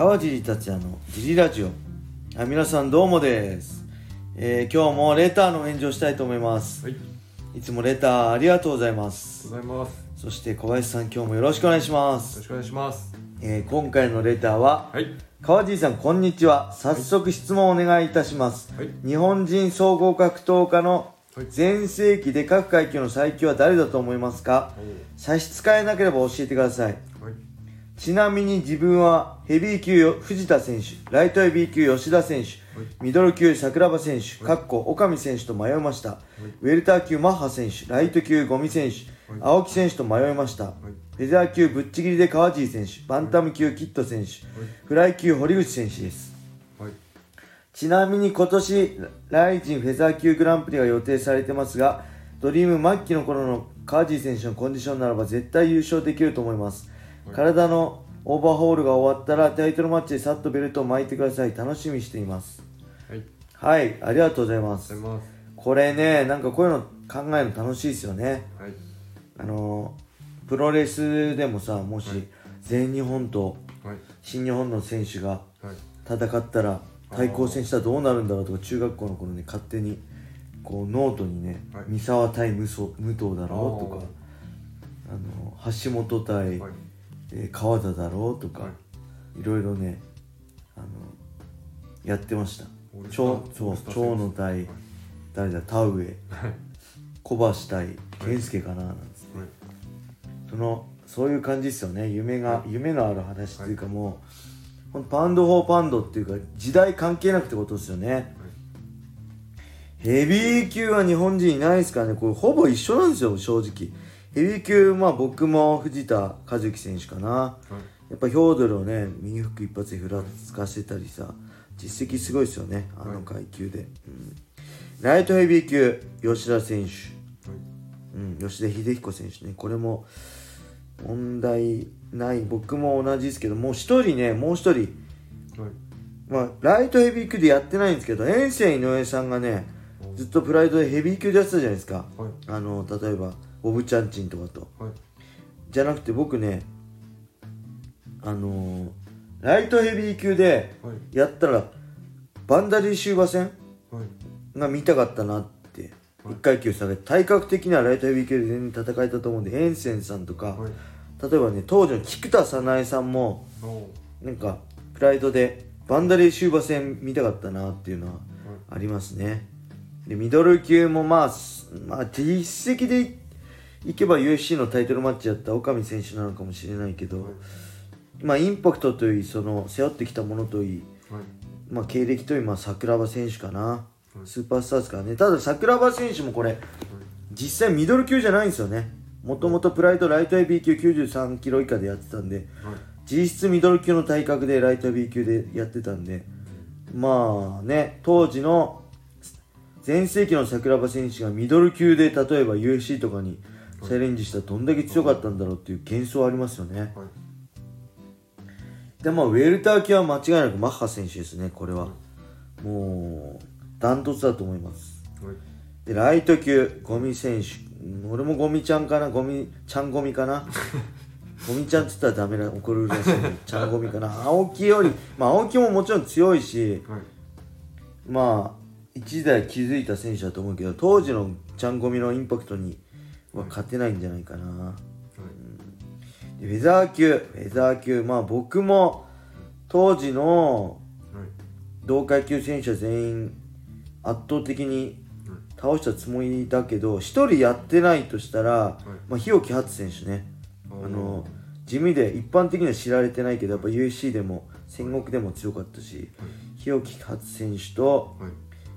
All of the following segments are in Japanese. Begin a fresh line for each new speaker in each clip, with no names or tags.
川尻達也のジリラジオ。あ皆さんどうもです、えー今日もレターの返事をしたいと思います。
はい、
いつもレターありがとうございま
が
す
ございます。
そして小林さん今日もよろしくお願いします、
よろしくお願いします。
えー今回のレターは
はい、
川尻さんこんにちは。早速質問をお願いいたします、
はい。
日本人総合格闘家の
はい。
全盛期で各階級の最強は誰だと思いますか？差し支えなければ教えてください
はい、
ちなみに自分はヘビー級よ藤田選手、ライトヘビー級吉田選手、ミドル級桜庭選手、かっこ岡見選手と迷いました。ウェルター級マッハ選手、ライト級五味選手、青木選手と迷いました。フェザー級ぶっちぎりで川尻選手、バンタム級キット選手、フライ級堀口選手です。
はい、
ちなみに今年、ライジンフェザー級グランプリが予定されてますが、ドリーム末期の頃の川尻選手のコンディションならば絶対優勝できると思います。体のオーバーホールが終わったらタイトルマッチでさっとベルトを巻いてください。楽しみにしています。
はい、
はい、ありがとうございます。これね、なんかこういうの考えるの楽しいですよね。
はい、
あのー、プロレスでもさ、もし全日本と
はい、
新日本の選手が
はい、
戦ったら対抗戦したらどうなるんだろうとか中学校の頃に勝手にこうノートにね、
はい。
三沢対武藤武藤だろうとかあの橋本対、
はい、
えー川田だろうとか、、
はい。
ろいろねあのやってました。長そう野対、
はい。
誰だ？田上
はい、
小橋対健介かな？なんつって、
はい、
そのそういう感じですよね。夢が、夢のある話っていうかもう、ほんと pound for pound っていうか時代関係なくってことですよね、ヘビー級は日本人いないですからね。これほぼ一緒なんですよ正直ヘビー級まあ僕も藤田和樹選手かな。
はい、
やっぱヒョードルをね右フック一発でふらつかせたりさ実績すごいですよねあの階級で、うん。ライトヘビー級吉田選手。うん、吉田秀彦選手ね、これも問題ない、僕も同じですけど、もう一人ね、もう一人、
はい、
まあ、ライトヘビー級でやってないんですけど、遠征井上さんがね、ずっとプライドでヘビー級でやってたじゃないですか。
はい、
あの、例えば、ボブチャンチンとかと。
はい、
じゃなくて僕ね、あのーライトヘビー級で
はい、
やったら、バンダリー終馬戦
はい、
が見たかったなって、一階級下げて、体格的にはライトヘビー級で全然戦えたと思うんで、エンセンさんとか、
はい、
例えばね当時の菊田早苗さんもなんかプライドでバンダレー終馬戦見たかったなっていうのはありますね。でミドル級もまあ、すまあ、実績でいいけば UFC のタイトルマッチやった岡見選手なのかもしれないけど、まあインパクトといいその背負ってきたものといい
はい、
まあ、経歴といい、まあ、桜庭選手かな、スーパースターですからね。ただ桜庭選手もこれ実際ミドル級じゃないんですよね。もともとプライドライトヘビー級93キロ以下でやってたんで
はい、
実質ミドル級の体格でライトヘビー級でやってたんでまあね当時の全盛期の桜庭選手がミドル級で例えば UFC とかにチャレンジしたらどんだけ強かったんだろうっていう幻想ありますよね。
はい、
でまあウェルター級は間違いなくマッハ選手ですねこれは。もうダントツだと思います。
はい、
でライト級ゴミ選手。うん俺もゴミちゃんかな？ゴミちゃんゴミかな？ゴミちゃんって言ったらダメな怒るらしいんで ちゃんゴミかな？青木よりまあ青木ももちろん強いし
はい、
まあ一時代気づいた選手だと思うけど当時のちゃんゴミのインパクトには勝てないんじゃないかな。
はい、
でフェザー級。フェザー級。まあ僕も当時の
はい、
同階級選手は全員圧倒的に倒したつもりだけど一人やってないとしたら、まあ、日置初選手ね。あの地味で一般的には知られてないけどやっぱ UFC でも戦国でも強かったし、日置初選手と
はい、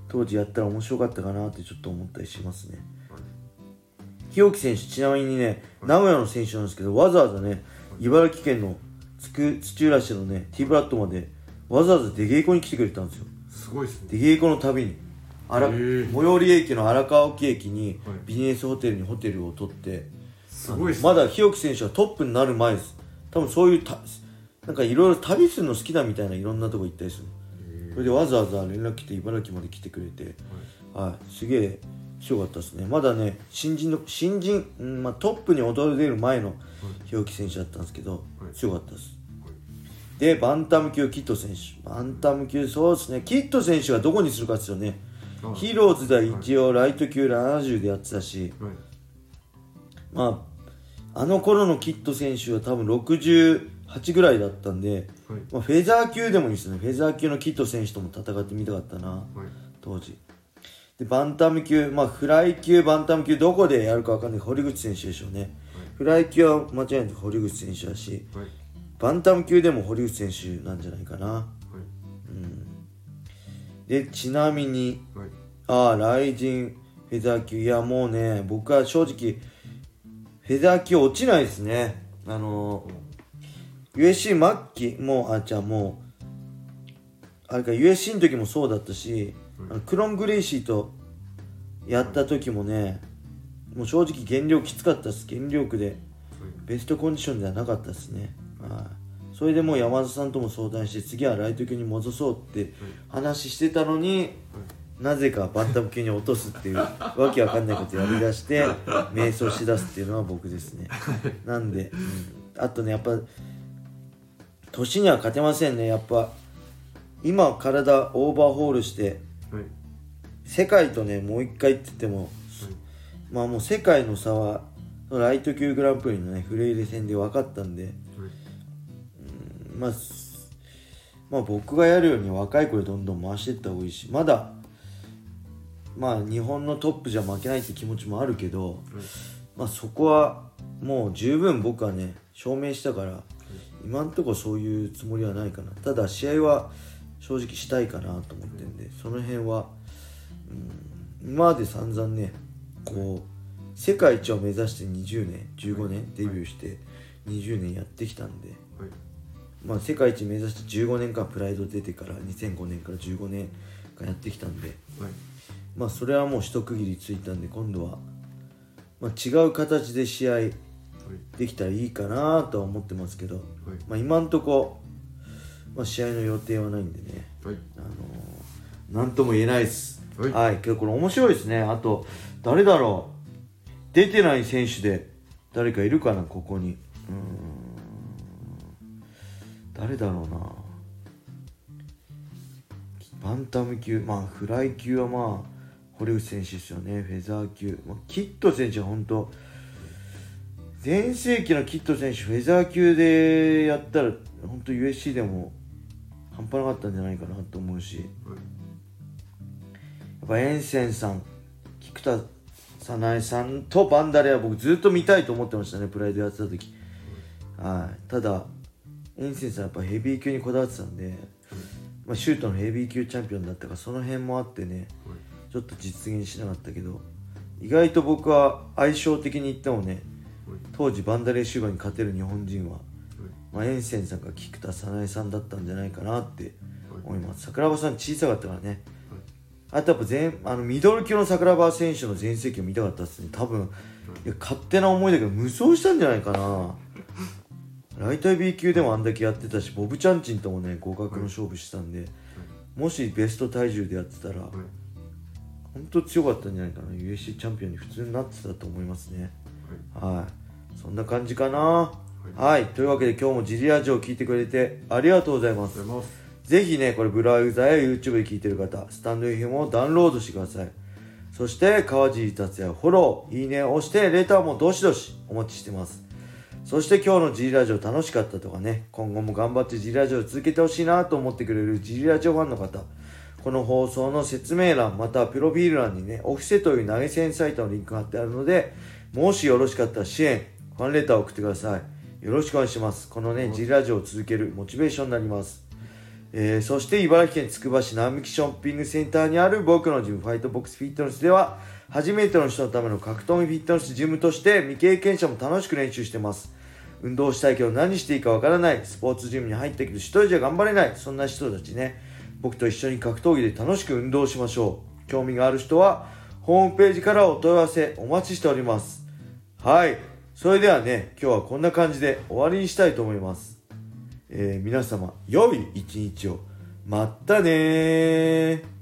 当時やったら面白かったかなってちょっと思ったりしますね。
はい、
日置選手ちなみにね名古屋の選手なんですけどわざわざね茨城県のつく土浦市のね T ブラッドまでわざわざ出稽古に来てくれたんですよ。
すごいですね。
出稽古のたびに。荒
へー
最寄り駅の荒川沖駅に
はい。
ビジネスホテルにホテルを取って、
すごいね。
まだ日置選手はトップになる前です。多分そういうたなんかいろいろ旅するの好きだみたいないろんなとこ行ったりする。それでわざわざ連絡来て茨城まで来てくれて、はい、すげえ強かったですね。まだね新人の新人、うんまあ、トップに躍り出る前の日置選手だったんですけど、
はい。
強かったです。でバンタム級キット選手。バンタム級そうですね。キット選手はどこにするかですよね。
あ
ヒーローズでは一応ライト級70でやってたし。
はい。
まああの頃のキット選手は多分68ぐらいだったんで、
はい。
まあ、フェザー級でもいいですね。フェザー級のキット選手とも戦ってみたかったな。
はい。
当時でバンタム級まあフライ級バンタム級どこでやるか分かんない堀口選手でしょうね。フライ級は間違いなく堀口選手だし
はい。
バンタム級でも堀口選手なんじゃないかな。
はい。
でちなみに
はい。
ああライジンフェザー級いやもうね僕は正直フェザー級落ちないですね。あの USC 末期もうあじゃあもうあれか USC の時もそうだったし、あのクロン・グレイシーとやった時もねもう正直減量きつかったです。減量区で。ベストコンディションではなかったですね、はい、それでもう山田さんとも相談して次はライト級に戻そうって話してたのに、なぜかバンタム級に落とすっていう わけわかんないことやりだして迷走しだすっていうのは僕ですね。なんで、うん。あとねやっぱ年には勝てませんね。やっぱ今体オーバーホールして
はい
世界とねもう一回って言ってもまあもう世界の差はライト級グランプリのねフレイレ戦で分かったんで、うんまあすまあ僕がやるように若い子でどんどん回していった方がいいしまだまあ日本のトップじゃ負けないって気持ちもあるけど、まあそこはもう十分僕はね証明したから、今んとこそういうつもりはないかな。ただ試合は正直したいかなと思ってんで、その辺は、うん、今まで散々ねこう世界一を目指して20年15年デビューして20年やってきたんで、
はい。
まあ、世界一目指して15年間プライド出てから2005年から15年間やってきたんで、
はい。
まあそれはもう一区切りついたんで今度は、まあ、違う形で試合
はい。
できたらいいかなとは思ってますけど、
はい。
まあ、今んとこ、まあ、試合の予定はないんでね、
はい。
あのー、なんとも言えないです。
はい。
はい、けどこれ面白いですね。あと誰だろう。出てない選手で誰かいるかなここに。うーん。誰だろうな。バンタム級。まあフライ級はまあ堀内選手ですよね。フェザー級、まあ、キット選手は本当全盛期のキット選手フェザー級でやったら本当 USC でも半端なかったんじゃないかなと思うし。
はい。
やっぱエンセンさん菊田早苗さんとバンダレは僕ずっと見たいと思ってましたねプライドやってた時。はい。ただエンセンさんやっぱヘビー級にこだわってたんで、まあ、シュートのヘビー級チャンピオンだったからその辺もあってねちょっと実現しなかったけど意外と僕は相性的に言ってもね当時バンダレーシューバーに勝てる日本人は、まあ、エンセンさんか菊田早苗さんだったんじゃないかなって思います。桜庭さん小さかったからね。あとやっぱ全あのミドル級の桜庭選手の全盛期を見たかったですね。多分い。や勝手な思いだけど無双したんじゃないかな。ライトヘビー級でもあんだけやってたしボブチャンチンともね互角の勝負してたんで、もしベスト体重でやってたら、
はい。
本当強かったんじゃないかな。USC チャンピオンに普通になってたと思いますね。はい。そんな感じかなはい、というわけで今日もジリラジオを聞いてくれて
ありがとうございます
ぜひね、これブラウザや YouTube で聞いてる方、スタンド FM をダウンロードしてください。そして、川尻達也フォロー、いいねを押して、レターもどしどしお待ちしてます。そして今日のジリラジオ楽しかったとかね、今後も頑張ってジリラジオを続けてほしいなと思ってくれるジリラジオファンの方、この放送の説明欄、またはプロフィール欄にね、オフィセという投げ銭サイトのリンクが貼ってあるので、もしよろしかったら支援、ファンレターを送ってください。よろしくお願いします。このね、ジリラジオを続けるモチベーションになります。えーそして茨城県つくば市並木ショッピングセンターにある僕のジムファイトボックスフィットネスでは初めての人のための格闘技フィットネスジムとして未経験者も楽しく練習してます。運動したいけど何していいかわからない。スポーツジムに入ったけど一人じゃ頑張れない。そんな人たちね。僕と一緒に格闘技で楽しく運動しましょう。興味がある人はホームページからお問い合わせお待ちしております。はいそれではね今日はこんな感じで終わりにしたいと思います。えー皆様良い一日を。まったねー。